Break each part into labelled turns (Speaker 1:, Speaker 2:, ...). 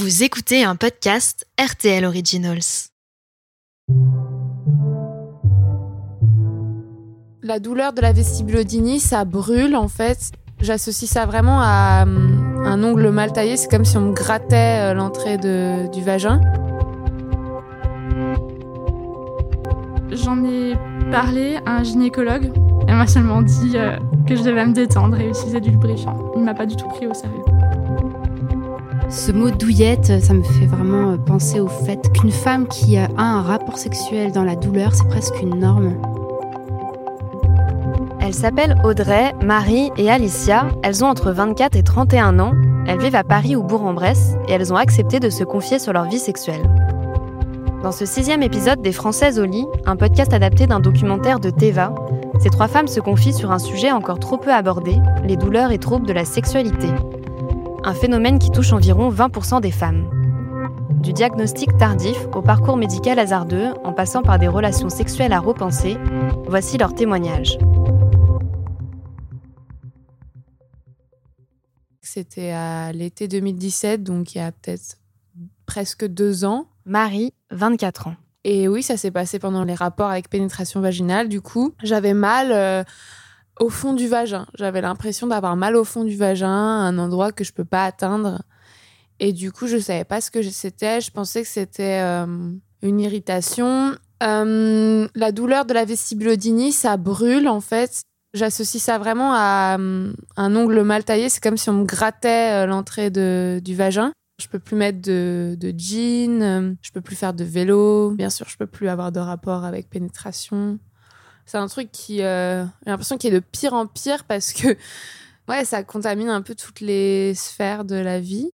Speaker 1: Vous écoutez un podcast RTL Originals.
Speaker 2: La douleur de la vestibulodynie, ça brûle en fait. J'associe ça vraiment à hum, un ongle mal taillé. C'est comme si on me grattait euh, l'entrée du vagin.
Speaker 3: J'en ai parlé à un gynécologue. Elle m'a seulement dit euh, que je devais me détendre et utiliser du lubrifiant. Il m'a pas du tout pris au sérieux.
Speaker 4: Ce mot douillette, ça me fait vraiment euh, penser au fait qu'une femme qui a un rapport sexuel dans la douleur, c'est presque une norme.
Speaker 5: Elles s'appellent Audrey, Marie et Alicia. Elles ont entre 24 et 31 ans. Elles vivent à Paris ou Bourg-en-Bresse et elles ont accepté de se confier sur leur vie sexuelle. Dans ce sixième épisode des Françaises au lit, un podcast adapté d'un documentaire de Teva, ces trois femmes se confient sur un sujet encore trop peu abordé, les douleurs et troubles de la sexualité. Un phénomène qui touche environ 20% des femmes. Du diagnostic tardif au parcours médical hasardeux, en passant par des relations sexuelles à repenser, voici leur témoignage.
Speaker 2: C'était à l'été 2017, donc il y a peut-être presque deux ans.
Speaker 5: Marie, 24 ans.
Speaker 2: Et oui, ça s'est passé pendant les rapports avec pénétration vaginale. Du coup, j'avais mal euh, au fond du vagin. J'avais l'impression d'avoir mal au fond du vagin, un endroit que je peux pas atteindre. Et du coup, je savais pas ce que c'était. Je pensais que c'était euh, une irritation. Euh, la douleur de la vestibulodynie, ça brûle en fait. J'associe ça vraiment à euh, un ongle mal taillé. C'est comme si on me grattait l'entrée du vagin. Je peux plus mettre de, de jean, euh, je peux plus faire de vélo. Bien sûr, je peux plus avoir de rapport avec pénétration. C'est un truc qui, euh, j'ai l'impression qu'il est de pire en pire parce que, ouais, ça contamine un peu toutes les sphères de la vie.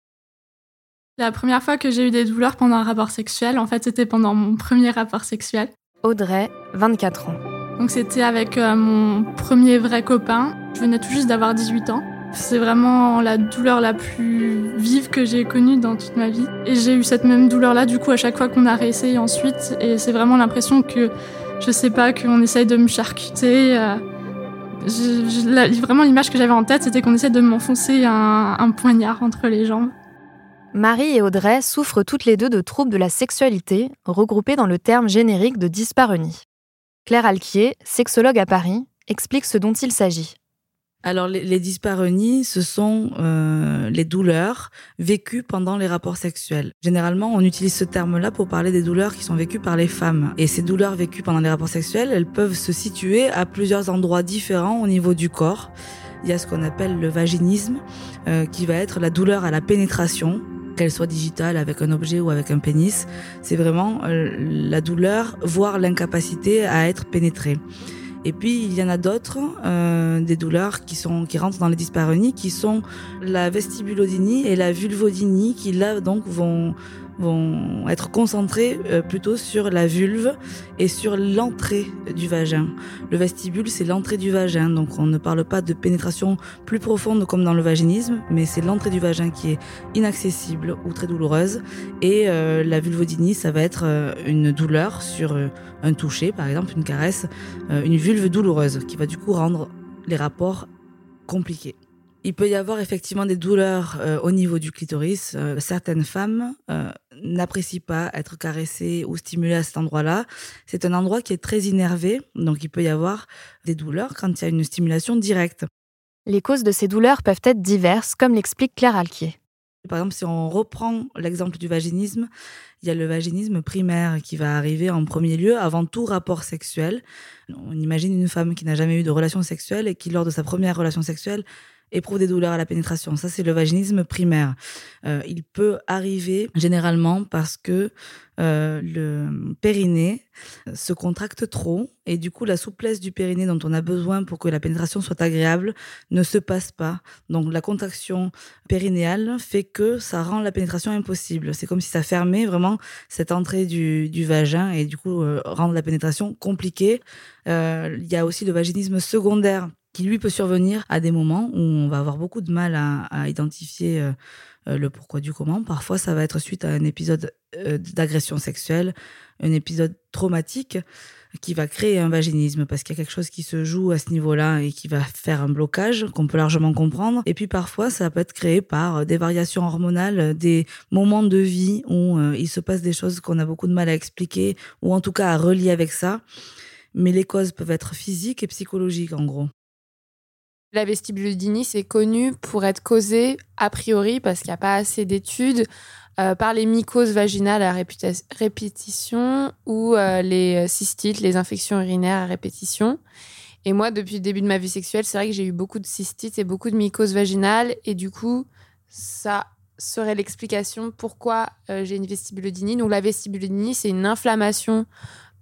Speaker 3: La première fois que j'ai eu des douleurs pendant un rapport sexuel, en fait, c'était pendant mon premier rapport sexuel.
Speaker 5: Audrey, 24 ans.
Speaker 3: Donc c'était avec euh, mon premier vrai copain. Je venais tout juste d'avoir 18 ans. C'est vraiment la douleur la plus vive que j'ai connue dans toute ma vie. Et j'ai eu cette même douleur-là, du coup, à chaque fois qu'on a réessayé ensuite. Et c'est vraiment l'impression que, je sais pas, qu'on essaye de me charcuter. euh, vraiment, l'image que j'avais en tête, c'était qu'on essaie de m'enfoncer un, un poignard entre les jambes.
Speaker 5: Marie et Audrey souffrent toutes les deux de troubles de la sexualité, regroupés dans le terme générique de dyspareunie. Claire Alquier, sexologue à Paris, explique ce dont il s'agit.
Speaker 6: Alors, les, les dyspareunies, ce sont euh, les douleurs vécues pendant les rapports sexuels. Généralement, on utilise ce terme-là pour parler des douleurs qui sont vécues par les femmes. Et ces douleurs vécues pendant les rapports sexuels, elles peuvent se situer à plusieurs endroits différents au niveau du corps. Il y a ce qu'on appelle le vaginisme, euh, qui va être la douleur à la pénétration, qu'elle soit digitale avec un objet ou avec un pénis. C'est vraiment euh, la douleur, voire l'incapacité à être pénétrée. Et puis il y en a d'autres, euh, des douleurs qui sont qui rentrent dans les dyspareunies, qui sont la vestibulodynie et la vulvodynie, qui là donc vont vont être concentrées euh, plutôt sur la vulve et sur l'entrée du vagin. Le vestibule, c'est l'entrée du vagin, donc on ne parle pas de pénétration plus profonde comme dans le vaginisme, mais c'est l'entrée du vagin qui est inaccessible ou très douloureuse. Et euh, la vulvodynie, ça va être euh, une douleur sur euh, un toucher, par exemple une caresse, une vulve douloureuse qui va du coup rendre les rapports compliqués. Il peut y avoir effectivement des douleurs euh, au niveau du clitoris. Euh, certaines femmes euh, n'apprécient pas être caressées ou stimulées à cet endroit-là. C'est un endroit qui est très innervé, donc il peut y avoir des douleurs quand il y a une stimulation directe.
Speaker 5: Les causes de ces douleurs peuvent être diverses, comme l'explique Claire Alquier.
Speaker 6: Par exemple, si on reprend l'exemple du vaginisme, il y a le vaginisme primaire qui va arriver en premier lieu avant tout rapport sexuel. On imagine une femme qui n'a jamais eu de relation sexuelle et qui, lors de sa première relation sexuelle, éprouve des douleurs à la pénétration. Ça, c'est le vaginisme primaire. Euh, il peut arriver généralement parce que euh, le périnée se contracte trop et du coup la souplesse du périnée dont on a besoin pour que la pénétration soit agréable ne se passe pas. Donc la contraction périnéale fait que ça rend la pénétration impossible. C'est comme si ça fermait vraiment cette entrée du, vagin et du coup euh, rendre la pénétration compliquée. Euh, Il y a aussi le vaginisme secondaire qui lui peut survenir à des moments où on va avoir beaucoup de mal à, identifier euh, euh, le pourquoi du comment. Parfois, ça va être suite à un épisode euh, d'agression sexuelle, un épisode traumatique qui va créer un vaginisme parce qu'il y a quelque chose qui se joue à ce niveau-là et qui va faire un blocage qu'on peut largement comprendre. Et puis parfois, ça peut être créé par des variations hormonales, des moments de vie où il se passe des choses qu'on a beaucoup de mal à expliquer ou en tout cas à relier avec ça. Mais les causes peuvent être physiques et psychologiques en gros.
Speaker 2: La vestibulodynie, c'est connu pour être causée, a priori, parce qu'il n'y a pas assez d'études, euh, par les mycoses vaginales à répétition ou euh, les cystites, les infections urinaires à répétition. Et moi, depuis le début de ma vie sexuelle, c'est vrai que j'ai eu beaucoup de cystites et beaucoup de mycoses vaginales. Et du coup, ça serait l'explication pourquoi euh, j'ai une vestibulodynie. Donc la vestibulodynie, c'est une inflammation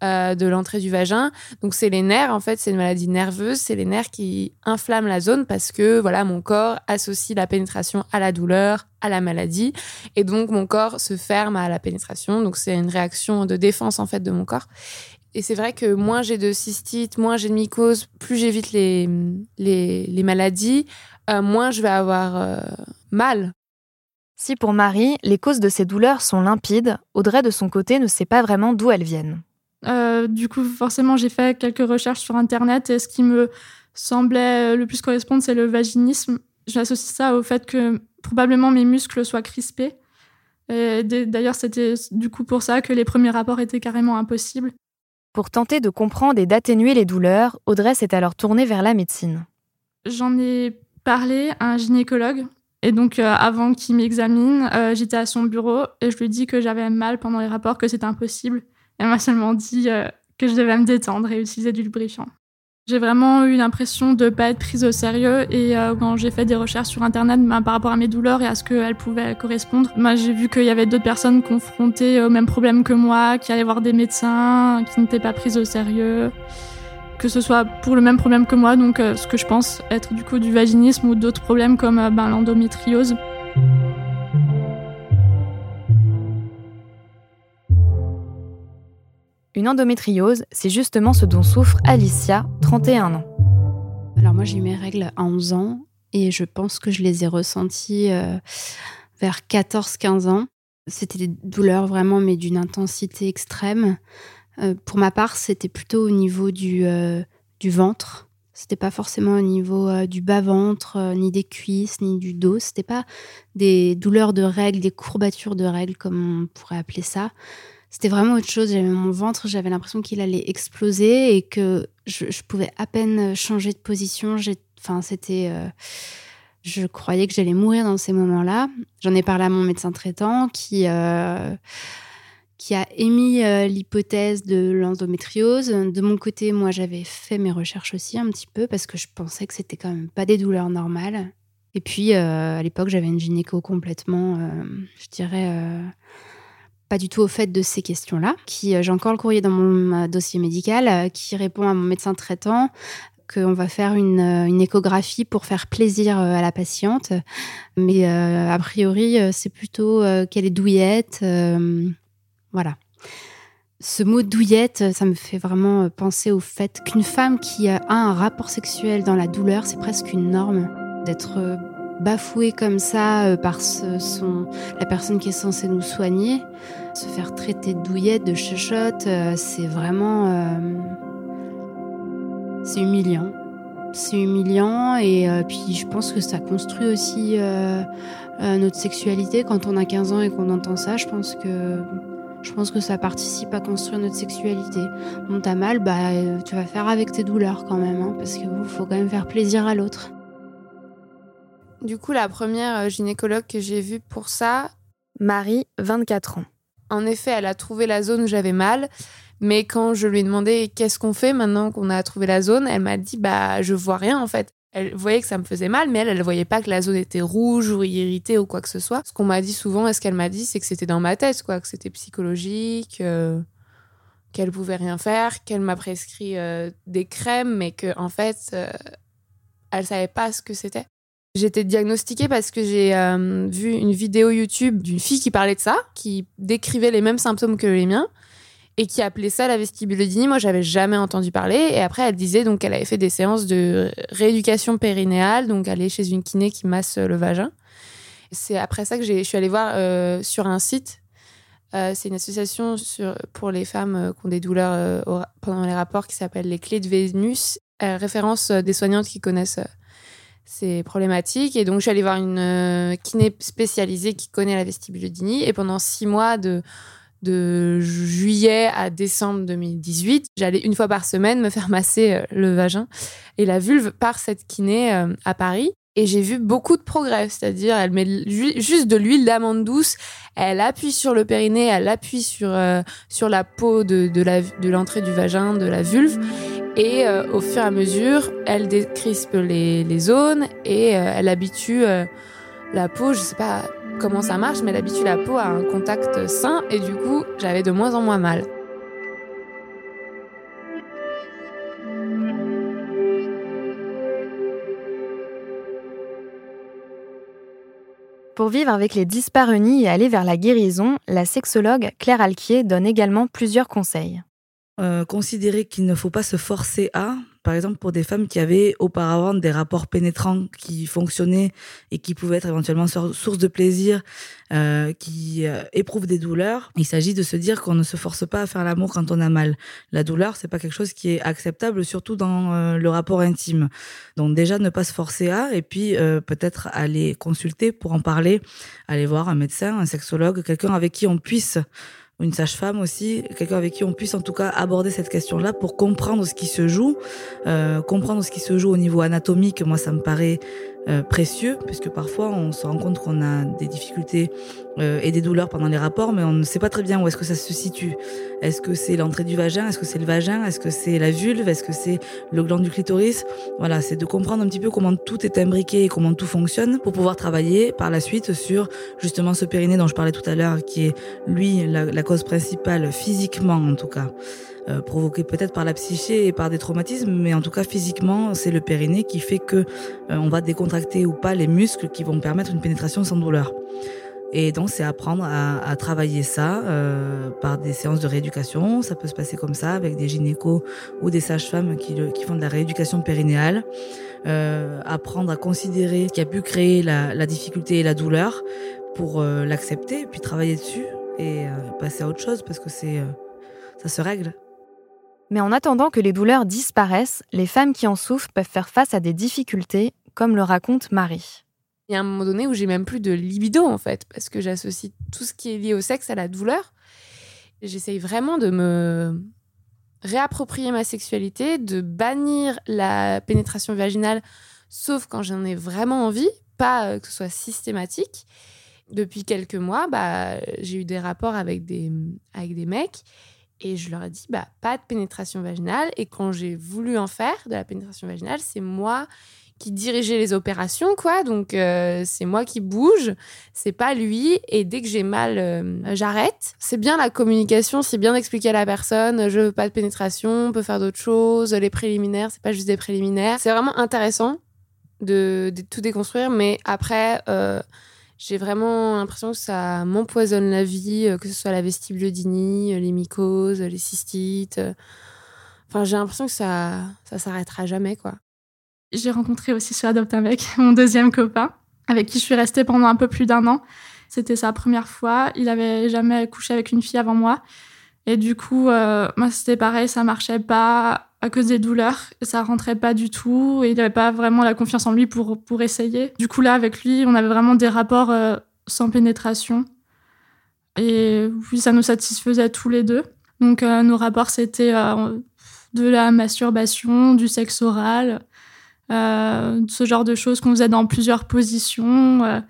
Speaker 2: euh, de l'entrée du vagin. Donc c'est les nerfs, en fait, c'est une maladie nerveuse, c'est les nerfs qui inflamment la zone parce que voilà, mon corps associe la pénétration à la douleur, à la maladie, et donc mon corps se ferme à la pénétration. Donc c'est une réaction de défense en fait de mon corps. Et c'est vrai que moins j'ai de cystite, moins j'ai de mycose, plus j'évite les, les, maladies, euh, moins je vais avoir euh, mal.
Speaker 5: Si pour Marie, les causes de ces douleurs sont limpides, Audrey de son côté ne sait pas vraiment d'où elles viennent.
Speaker 3: Euh, du coup, forcément, j'ai fait quelques recherches sur Internet et ce qui me semblait le plus correspondre, c'est le vaginisme. J'associe ça au fait que probablement mes muscles soient crispés. D'ailleurs, c'était du coup pour ça que les premiers rapports étaient carrément impossibles.
Speaker 5: Pour tenter de comprendre et d'atténuer les douleurs, Audrey s'est alors tournée vers la médecine.
Speaker 3: J'en ai parlé à un gynécologue. Et donc, euh, avant qu'il m'examine, euh, j'étais à son bureau et je lui ai dit que j'avais mal pendant les rapports, que c'était impossible. Elle m'a seulement dit euh, que je devais me détendre et utiliser du lubrifiant. J'ai vraiment eu l'impression de ne pas être prise au sérieux et euh, quand j'ai fait des recherches sur internet ben, par rapport à mes douleurs et à ce qu'elles pouvaient correspondre, ben, j'ai vu qu'il y avait d'autres personnes confrontées aux mêmes problèmes que moi, qui allaient voir des médecins, qui n'étaient pas prises au sérieux, que ce soit pour le même problème que moi, donc euh, ce que je pense être du coup du vaginisme ou d'autres problèmes comme ben, l'endométriose.
Speaker 5: Une endométriose, c'est justement ce dont souffre Alicia, 31 ans.
Speaker 4: Alors moi j'ai eu mes règles à 11 ans et je pense que je les ai ressenties euh, vers 14-15 ans. C'était des douleurs vraiment mais d'une intensité extrême. Euh, pour ma part c'était plutôt au niveau du, euh, du ventre. C'était pas forcément au niveau du bas-ventre, ni des cuisses, ni du dos. C'était pas des douleurs de règles, des courbatures de règles, comme on pourrait appeler ça c'était vraiment autre chose. J'avais mon ventre, j'avais l'impression qu'il allait exploser et que je, pouvais à peine changer de position. Enfin, c'était. Euh, je croyais que j'allais mourir dans ces moments-là. J'en ai parlé à mon médecin traitant qui, euh, qui a émis euh, l'hypothèse de l'endométriose. De mon côté, moi, j'avais fait mes recherches aussi un petit peu parce que je pensais que c'était quand même pas des douleurs normales. Et puis, à l'époque, j'avais une gynéco complètement, je dirais pas du tout au fait de ces questions-là. Qui, euh, j'ai encore le courrier dans mon dossier médical euh, qui répond à mon médecin traitant qu'on va faire euh, une, échographie pour faire plaisir à la patiente. Mais a priori, c'est plutôt qu'elle est douillette. voilà. Ce mot douillette, ça me fait vraiment penser au fait qu'une femme qui a un rapport sexuel dans la douleur, c'est presque une norme d'être bafouée comme ça euh, par son, la personne qui est censée nous soigner, se faire traiter de douillette, de chuchote, euh, c'est vraiment... Euh, c'est humiliant. C'est humiliant et puis je pense que ça construit aussi notre sexualité. Quand on a 15 ans et qu'on entend ça, je pense que je pense que ça participe à construire notre sexualité. On t'a mal, bah tu vas faire avec tes douleurs quand même, hein, parce qu'il faut quand même faire plaisir à l'autre.
Speaker 2: Du coup, la première euh, gynécologue que j'ai vue pour ça,
Speaker 5: Marie, 24 ans.
Speaker 2: En effet, elle a trouvé la zone où j'avais mal, mais quand je lui ai demandé qu'est-ce qu'on fait maintenant qu'on a trouvé la zone, elle m'a dit bah je vois rien en fait. Elle voyait que ça me faisait mal, mais elle, elle voyait pas que la zone était rouge ou irritée ou quoi que ce soit. Ce qu'on m'a dit souvent, et ce qu'elle m'a dit, c'est que c'était dans ma tête, quoi, que c'était psychologique, euh, qu'elle pouvait rien faire, qu'elle m'a prescrit euh, des crèmes, mais que en fait, elle savait pas ce que c'était. J'étais diagnostiquée parce que j'ai euh, vu une vidéo YouTube d'une fille qui parlait de ça, qui décrivait les mêmes symptômes que les miens et qui appelait ça la vestibulodynie. Moi, j'avais jamais entendu parler. Et après, elle disait donc qu'elle avait fait des séances de rééducation périnéale, donc aller chez une kiné qui masse le vagin. C'est après ça que je suis allée voir euh, sur un site. Euh, c'est une association pour les femmes euh, qui ont des douleurs pendant les rapports qui s'appelle les clés de Vénus. référence des soignantes qui connaissent ces problématiques. Et donc, je suis allée voir une kiné spécialisée qui connaît la vestibulodynie. Et pendant six mois de de juillet à décembre 2018, j'allais une fois par semaine me faire masser euh, le vagin et la vulve par cette kiné euh, à Paris. Et j'ai vu beaucoup de progrès, c'est-à-dire elle met juste de l'huile d'amande douce, elle appuie sur le périnée, elle appuie sur, euh, sur la peau de, de l'entrée du vagin, de la vulve. Et au fur et à mesure, elle décrispe les, zones et elle habitue la peau, je sais pas comment ça marche, mais elle habitue la peau à un contact sain et du coup, j'avais de moins en moins mal.
Speaker 5: Pour vivre avec les dyspareunies et aller vers la guérison, la sexologue Claire Alquier donne également plusieurs conseils.
Speaker 6: Euh, considérer qu'il ne faut pas se forcer à, par exemple pour des femmes qui avaient auparavant des rapports pénétrants qui fonctionnaient et qui pouvaient être éventuellement source de plaisir, euh, qui euh, éprouvent des douleurs, il s'agit de se dire qu'on ne se force pas à faire l'amour quand on a mal. La douleur, c'est pas quelque chose qui est acceptable, surtout dans le rapport intime. Donc déjà ne pas se forcer à, et puis peut-être aller consulter pour en parler, aller voir un médecin, un sexologue, quelqu'un avec qui on puisse une sage-femme aussi, quelqu'un avec qui on puisse en tout cas aborder cette question-là pour comprendre ce qui se joue, euh, comprendre ce qui se joue au niveau anatomique. Moi, ça me paraît euh, précieux, puisque parfois on se rend compte qu'on a des difficultés euh, et des douleurs pendant les rapports, mais on ne sait pas très bien où est-ce que ça se situe. Est-ce que c'est l'entrée du vagin? Est-ce que c'est le vagin? Est-ce que c'est la vulve? Est-ce que c'est le gland du clitoris? Voilà, c'est de comprendre un petit peu comment tout est imbriqué et comment tout fonctionne pour pouvoir travailler par la suite sur justement ce périnée dont je parlais tout à l'heure, qui est lui la, la cause principale physiquement en tout cas. Euh, provoqué peut-être par la psyché et par des traumatismes, mais en tout cas physiquement, c'est le périnée qui fait que euh, on va décontracter ou pas les muscles qui vont permettre une pénétration sans douleur. Et donc, c'est apprendre à, travailler ça euh, par des séances de rééducation. Ça peut se passer comme ça, avec des gynécos ou des sages-femmes qui, font de la rééducation périnéale. apprendre à considérer ce qui a pu créer la, la difficulté et la douleur pour l'accepter, puis travailler dessus et passer à autre chose parce que c'est ça se règle.
Speaker 5: Mais en attendant que les douleurs disparaissent, les femmes qui en souffrent peuvent faire face à des difficultés, comme le raconte Marie.
Speaker 2: Il y a un moment donné où j'ai même plus de libido en fait, parce que j'associe tout ce qui est lié au sexe à la douleur. J'essaye vraiment de me réapproprier ma sexualité, de bannir la pénétration vaginale, sauf quand j'en ai vraiment envie, pas euh, que ce soit systématique. Depuis quelques mois, bah, j'ai eu des rapports avec des, avec des mecs et je leur ai dit, bah, pas de pénétration vaginale. Et quand j'ai voulu en faire de la pénétration vaginale, c'est moi qui dirigeais les opérations, quoi. Donc, euh, c'est moi qui bouge, c'est pas lui. Et dès que j'ai mal, euh, j'arrête. C'est bien la communication, c'est bien d'expliquer à la personne, je veux pas de pénétration, on peut faire d'autres choses. Les préliminaires, c'est pas juste des préliminaires. C'est vraiment intéressant de, tout déconstruire, mais après, euh, j'ai vraiment l'impression que ça m'empoisonne la vie, euh, que ce soit la vestibulodynie, euh, les mycoses, les cystites. Euh. Enfin, j'ai l'impression que ça, ça s'arrêtera jamais, quoi.
Speaker 3: J'ai rencontré aussi sur Adopte un mon deuxième copain, avec qui je suis restée pendant un peu plus d'un an. C'était sa première fois. Il avait jamais couché avec une fille avant moi. Et du coup, moi, c'était pareil, ça marchait pas à cause des douleurs. Ça rentrait pas du tout et il n'avait pas vraiment la confiance en lui pour, pour essayer. Du coup, là, avec lui, on avait vraiment des rapports euh, sans pénétration. Et oui, ça nous satisfaisait tous les deux. Donc, euh, nos rapports, c'était euh, de la masturbation, du sexe oral, ce genre de choses qu'on faisait dans plusieurs positions.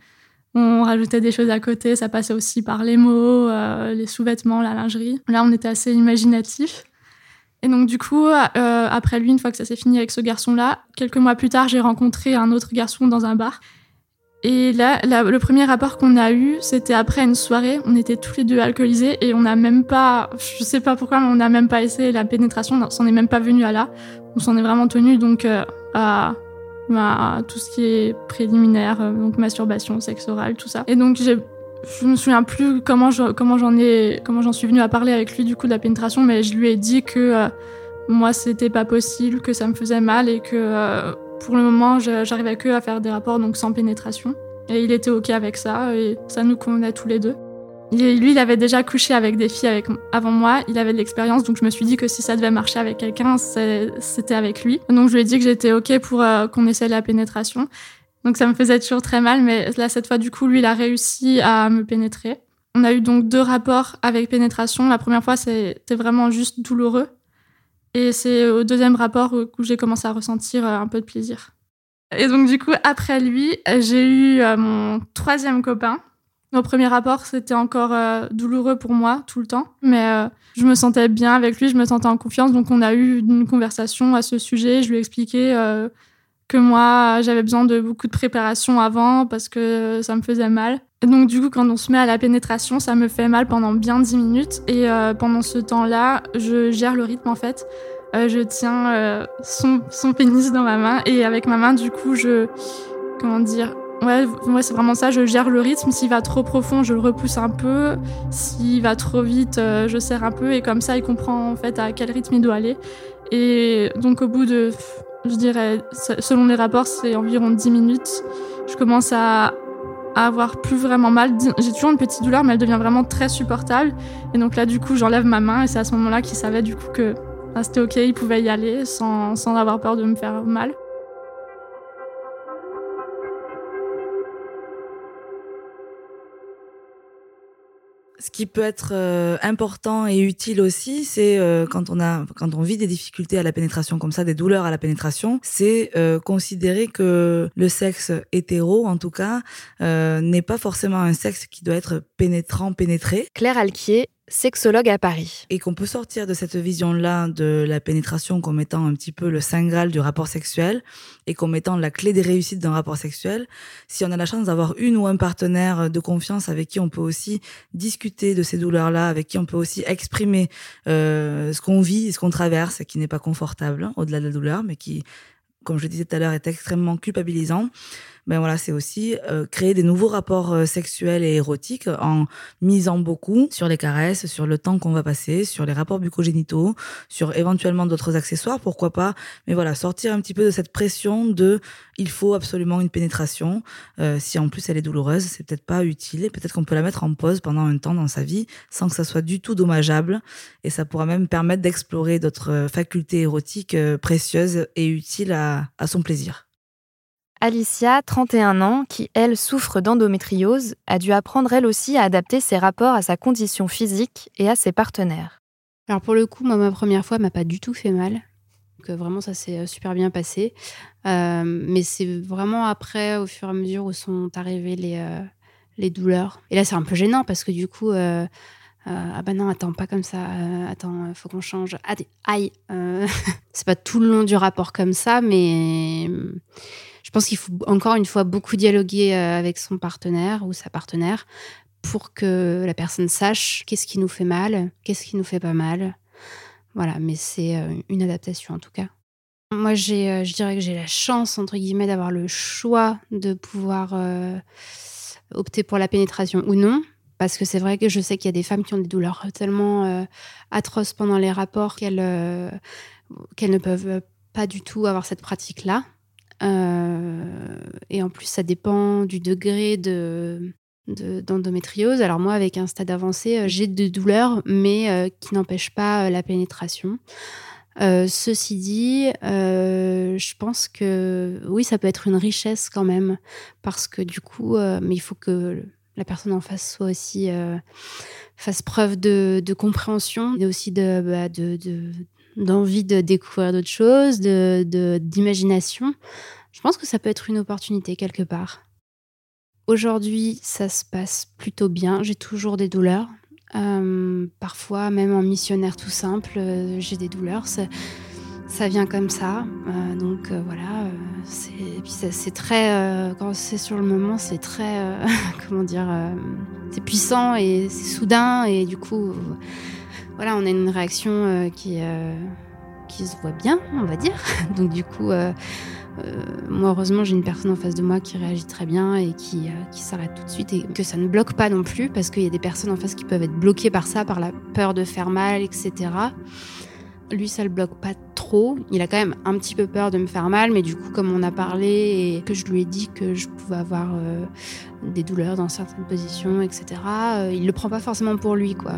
Speaker 3: on rajoutait des choses à côté, ça passait aussi par les mots, les sous-vêtements, la lingerie. Là, on était assez imaginatif. Et donc du coup, euh, après lui, une fois que ça s'est fini avec ce garçon-là, quelques mois plus tard, j'ai rencontré un autre garçon dans un bar. Et là, le premier rapport qu'on a eu, c'était après une soirée. On était tous les deux alcoolisés et on n'a même pas, je sais pas pourquoi, mais on n'a même pas essayé la pénétration. On s'en est même pas venu à là. On s'en est vraiment tenu donc euh, à, à, tout ce qui est préliminaire, euh, donc masturbation, sexe oral, tout ça. Et donc j'ai je me souviens plus comment j'en ai comment j'en suis venue à parler avec lui du coup de la pénétration, mais je lui ai dit que euh, moi c'était pas possible, que ça me faisait mal et que euh, pour le moment j'arrivais que à faire des rapports donc sans pénétration. Et il était OK avec ça, et ça nous convenait tous les deux. lui, il avait déjà couché avec des filles avec, avant moi, il avait de l'expérience, donc je me suis dit que si ça devait marcher avec quelqu'un, c'était avec lui. Donc je lui ai dit que j'étais OK pour euh, qu'on essaie la pénétration. Donc ça me faisait toujours très mal, mais là, cette fois, du coup, lui, il a réussi à me pénétrer. On a eu donc deux rapports avec pénétration. La première fois, c'était vraiment juste douloureux. Et c'est au deuxième rapport où j'ai commencé à ressentir euh, un peu de plaisir. Et donc, du coup, après lui, j'ai eu euh, mon troisième copain. Au premier rapport, c'était encore euh, douloureux pour moi tout le temps, mais je me sentais bien avec lui, je me sentais en confiance. Donc, on a eu une conversation à ce sujet. Je lui ai expliqué que moi, j'avais besoin de beaucoup de préparation avant parce que ça me faisait mal. Donc, du coup, quand on se met à la pénétration, ça me fait mal pendant bien 10 minutes. Et pendant ce temps-là, je gère le rythme en fait. Euh, je tiens euh, son, son, pénis dans ma main et avec ma main, du coup, je. Comment dire Ouais, ouais c'est vraiment ça. Je gère le rythme. S'il va trop profond, je le repousse un peu. S'il va trop vite, euh, je serre un peu. Et comme ça, il comprend en fait à quel rythme il doit aller. Et donc, au bout de. Je dirais, selon les rapports, c'est environ 10 minutes. Je commence à, avoir plus vraiment mal. J'ai toujours une petite douleur, mais elle devient vraiment très supportable. Et donc là, du coup, j'enlève ma main et c'est à ce moment-là qu'il savait du coup que ah, c'était ok, il pouvait y aller sans, sans avoir peur de me faire mal.
Speaker 6: Ce qui peut être euh, important et utile aussi, c'est euh, quand on a, quand on vit des difficultés à la pénétration comme ça, des douleurs à la pénétration, c'est euh, considérer que le sexe hétéro, en tout cas, n'est pas forcément un sexe qui doit être pénétrant, pénétré.
Speaker 5: Claire Alquier sexologue à Paris.
Speaker 6: Et qu'on peut sortir de cette vision-là de la pénétration comme étant un petit peu le saint graal du rapport sexuel et comme étant la clé des réussites d'un rapport sexuel, si on a la chance d'avoir une ou un partenaire de confiance avec qui on peut aussi discuter de ces douleurs-là, avec qui on peut aussi exprimer euh, ce qu'on vit, ce qu'on traverse, qui n'est pas confortable hein, au-delà de la douleur, mais qui comme je disais tout à l'heure, est extrêmement culpabilisant ben voilà, c'est aussi euh, créer des nouveaux rapports euh, sexuels et érotiques en misant beaucoup sur les caresses, sur le temps qu'on va passer, sur les rapports bucogénitaux, sur éventuellement d'autres accessoires, pourquoi pas. Mais voilà, sortir un petit peu de cette pression de il faut absolument une pénétration. Euh, si en plus elle est douloureuse, c'est peut-être pas utile et peut-être qu'on peut la mettre en pause pendant un temps dans sa vie sans que ça soit du tout dommageable et ça pourra même permettre d'explorer d'autres facultés érotiques précieuses et utiles à, à son plaisir.
Speaker 5: Alicia, 31 ans, qui elle souffre d'endométriose, a dû apprendre elle aussi à adapter ses rapports à sa condition physique et à ses partenaires.
Speaker 4: Alors pour le coup, moi ma première fois m'a pas du tout fait mal. Euh, vraiment ça s'est euh, super bien passé. Euh, mais c'est vraiment après, au fur et à mesure où sont arrivées les, les douleurs. Et là c'est un peu gênant parce que du coup, ah bah non, attends, pas comme ça, attends, faut qu'on change. Aïe, c'est pas tout le long du rapport comme ça, mais je pense qu'il faut encore une fois beaucoup dialoguer euh, avec son partenaire ou sa partenaire pour que la personne sache qu'est-ce qui nous fait mal, qu'est-ce qui nous fait pas mal. Voilà, mais c'est euh, une adaptation en tout cas. Moi, j'ai, euh, je dirais que j'ai la chance, entre guillemets, d'avoir le choix de pouvoir opter pour la pénétration ou non. Parce que c'est vrai que je sais qu'il y a des femmes qui ont des douleurs tellement atroces pendant les rapports qu'elles, qu'elles ne peuvent pas du tout avoir cette pratique-là. Euh, et en plus, ça dépend du degré de, d'endométriose. Alors moi, avec un stade avancé, euh, j'ai des douleurs, mais euh, qui n'empêchent pas la pénétration. ceci dit, je pense que oui, ça peut être une richesse quand même, parce que du coup, mais il faut que la personne en face soit aussi fasse preuve de, compréhension et aussi de, bah, de, d'envie de découvrir d'autres choses, de, d'imagination, je pense que ça peut être une opportunité quelque part. Aujourd'hui, ça se passe plutôt bien. J'ai toujours des douleurs. Euh, parfois, même en missionnaire tout simple, euh, j'ai des douleurs. Ça, vient comme ça. Euh, donc voilà. c'est, puis c'est très. quand c'est sur le moment, c'est très. comment dire C'est puissant et c'est soudain. Et du coup voilà, on a une réaction euh, qui, euh, qui se voit bien, on va dire. Donc du coup, euh, moi heureusement j'ai une personne en face de moi qui réagit très bien et qui s'arrête tout de suite et que ça ne bloque pas non plus parce qu'il y a des personnes en face qui peuvent être bloquées par ça, par la peur de faire mal, etc. Lui, ça le bloque pas trop. Il a quand même un petit peu peur de me faire mal, mais du coup, comme on a parlé et que je lui ai dit que je pouvais avoir euh, des douleurs dans certaines positions, etc., euh, il le prend pas forcément pour lui, quoi.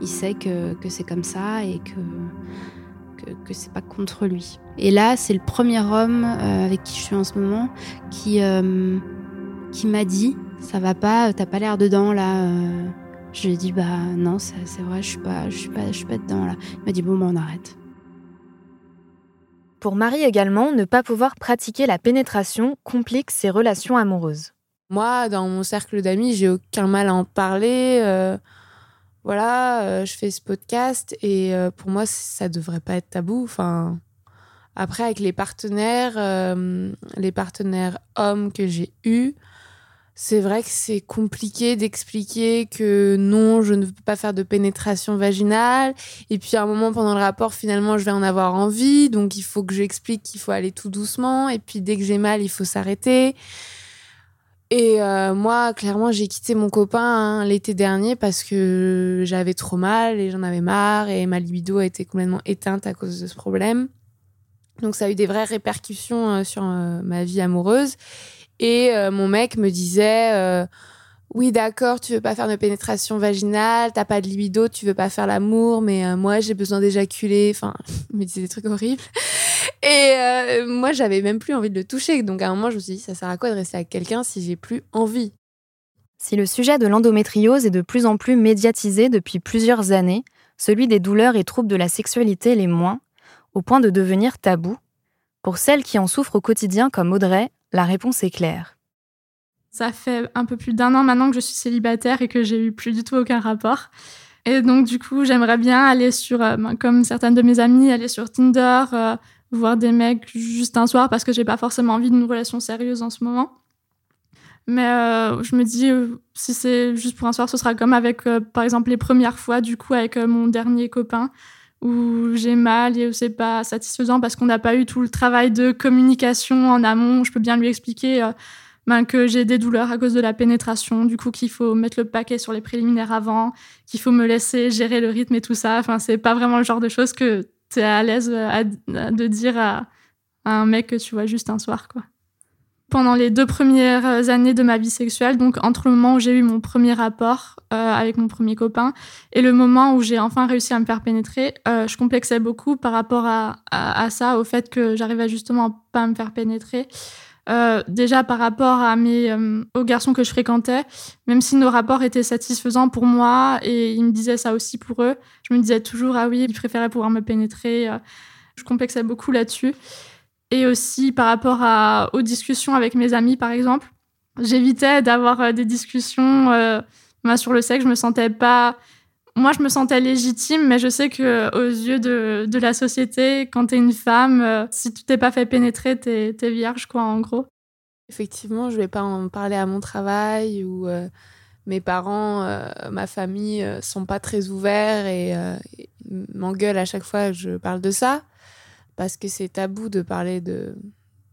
Speaker 4: Il, sait que, c'est comme ça et que, que, que c'est pas contre lui. Et là, c'est le premier homme euh, avec qui je suis en ce moment qui, qui m'a dit Ça va pas, t'as pas l'air dedans là. Je lui ai dit bah non, c'est vrai, je suis pas, je suis pas, je suis pas dedans là. Il m'a dit bon, bah, on arrête.
Speaker 5: Pour Marie également, ne pas pouvoir pratiquer la pénétration complique ses relations amoureuses.
Speaker 2: Moi, dans mon cercle d'amis, j'ai aucun mal à en parler. Euh, voilà, euh, je fais ce podcast et euh, pour moi, ça devrait pas être tabou. Enfin, après, avec les partenaires, les partenaires hommes que j'ai eus, c'est vrai que c'est compliqué d'expliquer que non, je ne veux pas faire de pénétration vaginale. Et puis à un moment pendant le rapport, finalement, je vais en avoir envie. Donc il faut que j'explique qu'il faut aller tout doucement. Et puis dès que j'ai mal, il faut s'arrêter. Et euh, moi, clairement, j'ai quitté mon copain hein, l'été dernier parce que j'avais trop mal et j'en avais marre et ma libido a été complètement éteinte à cause de ce problème. Donc ça a eu des vraies répercussions euh, sur euh, ma vie amoureuse. Et euh, mon mec me disait euh, oui d'accord tu veux pas faire de pénétration vaginale t'as pas de libido tu veux pas faire l'amour mais euh, moi j'ai besoin d'éjaculer. Enfin il me disait des trucs horribles. Et moi j'avais même plus envie de le toucher. Donc à un moment je me suis dit ça sert à quoi de rester avec quelqu'un si j'ai plus envie?
Speaker 5: Si le sujet de l'endométriose est de plus en plus médiatisé depuis plusieurs années celui des douleurs et troubles de la sexualité l'est moins au point de devenir tabou. Pour celles qui en souffrent au quotidien comme Audrey la réponse est claire.
Speaker 3: Ça fait un peu plus d'un an maintenant que je suis célibataire et que j'ai eu plus du tout aucun rapport. Et donc, du coup, j'aimerais bien aller sur, euh, ben, comme certaines de mes amies, aller sur Tinder, euh, voir des mecs juste un soir parce que j'ai pas forcément envie d'une relation sérieuse en ce moment. Mais euh, je me dis, si c'est juste pour un soir, ce sera comme avec, par exemple, les premières fois, du coup, avec mon dernier copain où j'ai mal et où c'est pas satisfaisant parce qu'on n'a pas eu tout le travail de communication en amont. Je peux bien lui expliquer euh, ben, que j'ai des douleurs à cause de la pénétration, du coup qu'il faut mettre le paquet sur les préliminaires avant, qu'il faut me laisser gérer le rythme et tout ça. Enfin, c'est pas vraiment le genre de choses que tu es à l'aise euh, de dire à, à un mec que tu vois juste un soir, quoi pendant les deux premières années de ma vie sexuelle, donc entre le moment où j'ai eu mon premier rapport euh, avec mon premier copain et le moment où j'ai enfin réussi à me faire pénétrer, euh, je complexais beaucoup par rapport à, à, ça, au fait que j'arrivais justement pas à me faire pénétrer. Euh, déjà par rapport à mes, euh, aux garçons que je fréquentais, même si nos rapports étaient satisfaisants pour moi et ils me disaient ça aussi pour eux, je me disais toujours ah oui, ils préféraient pouvoir me pénétrer. Euh, je complexais beaucoup là-dessus et aussi par rapport aux discussions avec mes amis, par exemple. J'évitais d'avoir euh, des discussions euh, sur le sexe. Je me sentais pas. Moi, je me sentais légitime, mais je sais que aux yeux de, la société, quand tu es une femme, euh, si tu t'es pas fait pénétrer, tu es, vierge, quoi, en gros.
Speaker 2: Effectivement, je vais pas en parler à mon travail ou mes parents, ma famille sont pas très ouverts et m'engueulent à chaque fois que je parle de ça parce que c'est tabou de parler de,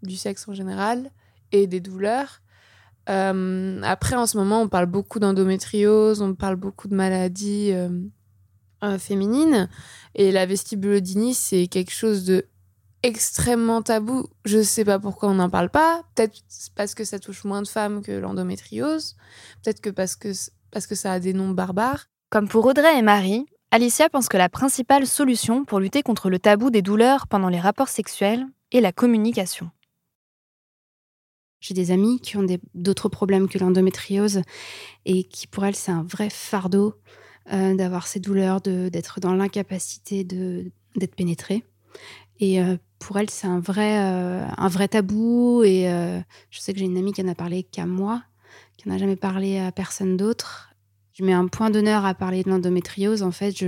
Speaker 2: du sexe en général et des douleurs. Euh, après, en ce moment, on parle beaucoup d'endométriose, on parle beaucoup de maladies euh, euh, féminines. Et la vestibulodynie, c'est quelque chose de extrêmement tabou. Je ne sais pas pourquoi on n'en parle pas. Peut-être parce que ça touche moins de femmes que l'endométriose. Peut-être que parce, que parce que ça a des noms barbares.
Speaker 5: Comme pour Audrey et Marie, Alicia pense que la principale solution pour lutter contre le tabou des douleurs pendant les rapports sexuels est la communication.
Speaker 4: J'ai des amis qui ont d'autres problèmes que l'endométriose et qui pour elles c'est un vrai fardeau euh, d'avoir ces douleurs, d'être dans l'incapacité d'être pénétrée. Et euh, pour elles c'est un vrai, euh, un vrai tabou et je sais que j'ai une amie qui en a parlé qu'à moi, qui n'a jamais parlé à personne d'autre je mets un point d'honneur à parler de l'endométriose. En fait,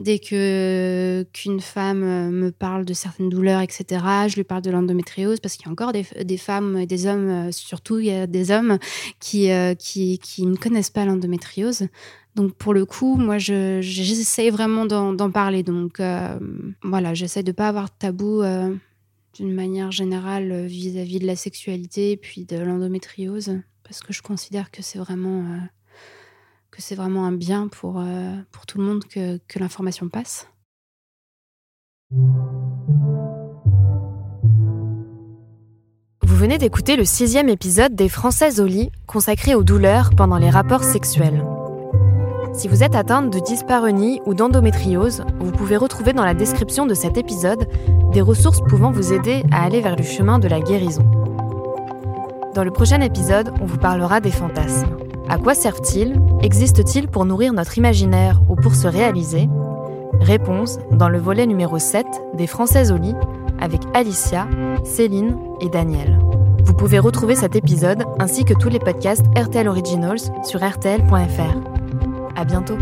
Speaker 4: dès que qu'une femme me parle de certaines douleurs, etc., je lui parle de l'endométriose parce qu'il y a encore des, femmes et des hommes, surtout il y a des hommes qui, euh, qui, qui, ne connaissent pas l'endométriose. Donc pour le coup, moi, j'essaie vraiment d'en parler. Donc euh, voilà, j'essaie de pas avoir de tabou euh, d'une manière générale vis-à-vis -vis de la sexualité et puis de l'endométriose parce que je considère que c'est vraiment c'est vraiment un bien pour, euh, tout le monde que, que l'information passe.
Speaker 5: Vous venez d'écouter le sixième épisode des Françaises au lit consacré aux douleurs pendant les rapports sexuels. Si vous êtes atteinte de dyspareunie ou d'endométriose, vous pouvez retrouver dans la description de cet épisode des ressources pouvant vous aider à aller vers le chemin de la guérison. Dans le prochain épisode, on vous parlera des fantasmes. À quoi servent-ils? Existent-ils pour nourrir notre imaginaire ou pour se réaliser? Réponse dans le volet numéro 7 des Françaises au lit avec Alicia, Céline et Daniel. Vous pouvez retrouver cet épisode ainsi que tous les podcasts RTL Originals sur rtl.fr. À bientôt.